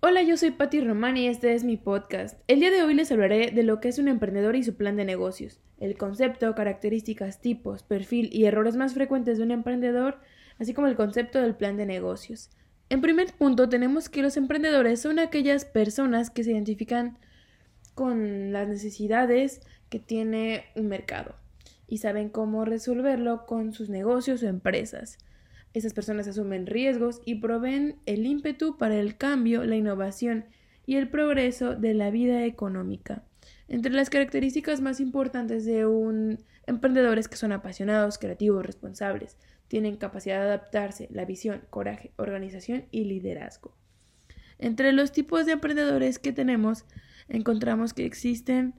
Hola, yo soy Patti Román y este es mi podcast. El día de hoy les hablaré de lo que es un emprendedor y su plan de negocios, el concepto, características, tipos, perfil y errores más frecuentes de un emprendedor, así como el concepto del plan de negocios. En primer punto, tenemos que los emprendedores son aquellas personas que se identifican con las necesidades que tiene un mercado y saben cómo resolverlo con sus negocios o empresas. Esas personas asumen riesgos y proveen el ímpetu para el cambio, la innovación y el progreso de la vida económica. Entre las características más importantes de un emprendedor es que son apasionados, creativos, responsables, tienen capacidad de adaptarse, la visión, coraje, organización y liderazgo. Entre los tipos de emprendedores que tenemos encontramos que existen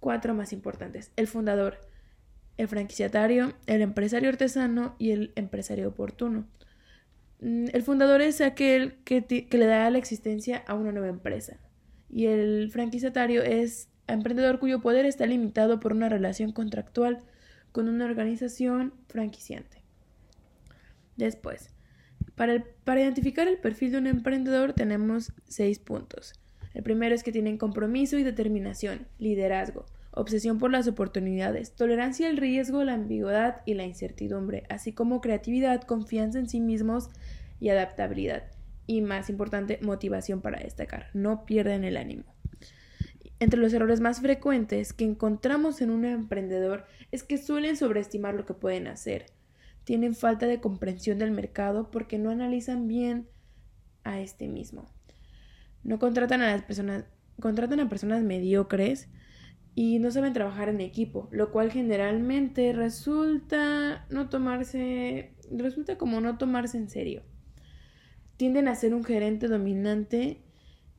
cuatro más importantes. El fundador, el franquiciatario, el empresario artesano y el empresario oportuno. Mm, el fundador es aquel que, le da la existencia a una nueva empresa. Y el franquiciatario es emprendedor cuyo poder está limitado por una relación contractual con una organización franquiciante. Después, para, identificar el perfil de un emprendedor tenemos seis puntos. El primero es que tienen compromiso y determinación, liderazgo, obsesión por las oportunidades, tolerancia al riesgo, la ambigüedad y la incertidumbre, así como creatividad, confianza en sí mismos y adaptabilidad. Y más importante, motivación para destacar. No pierden el ánimo. Entre los errores más frecuentes que encontramos en un emprendedor es que suelen sobreestimar lo que pueden hacer. Tienen falta de comprensión del mercado porque no analizan bien a este mismo no contratan a las personas, contratan a personas mediocres y no saben trabajar en equipo, lo cual generalmente resulta no tomarse, resulta como no tomarse en serio. Tienden a ser un gerente dominante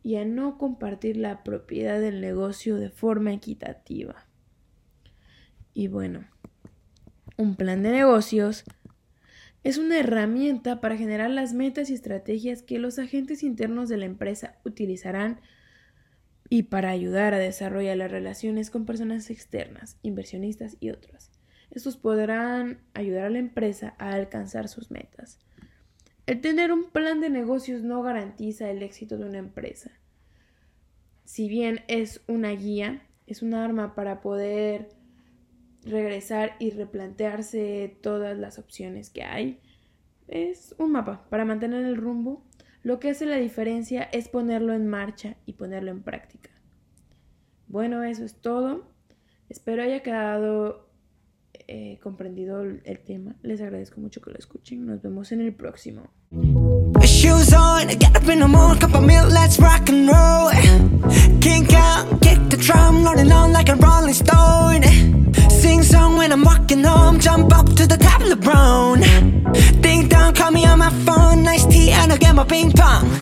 y a no compartir la propiedad del negocio de forma equitativa. Y bueno, un plan de negocios es una herramienta para generar las metas y estrategias que los agentes internos de la empresa utilizarán y para ayudar a desarrollar las relaciones con personas externas, inversionistas y otros. Estos podrán ayudar a la empresa a alcanzar sus metas. El tener un plan de negocios no garantiza el éxito de una empresa. Si bien es una guía, es un arma para poder regresar y replantearse todas las opciones que hay. Es un mapa para mantener el rumbo. Lo que hace la diferencia es ponerlo en marcha y ponerlo en práctica. Bueno, eso es todo. Espero haya quedado eh, comprendido el tema. Les agradezco mucho que lo escuchen. Nos vemos en el próximo. Jump up to the top of the brown. Ding dong, call me on my phone. Nice tea and I'll get my ping pong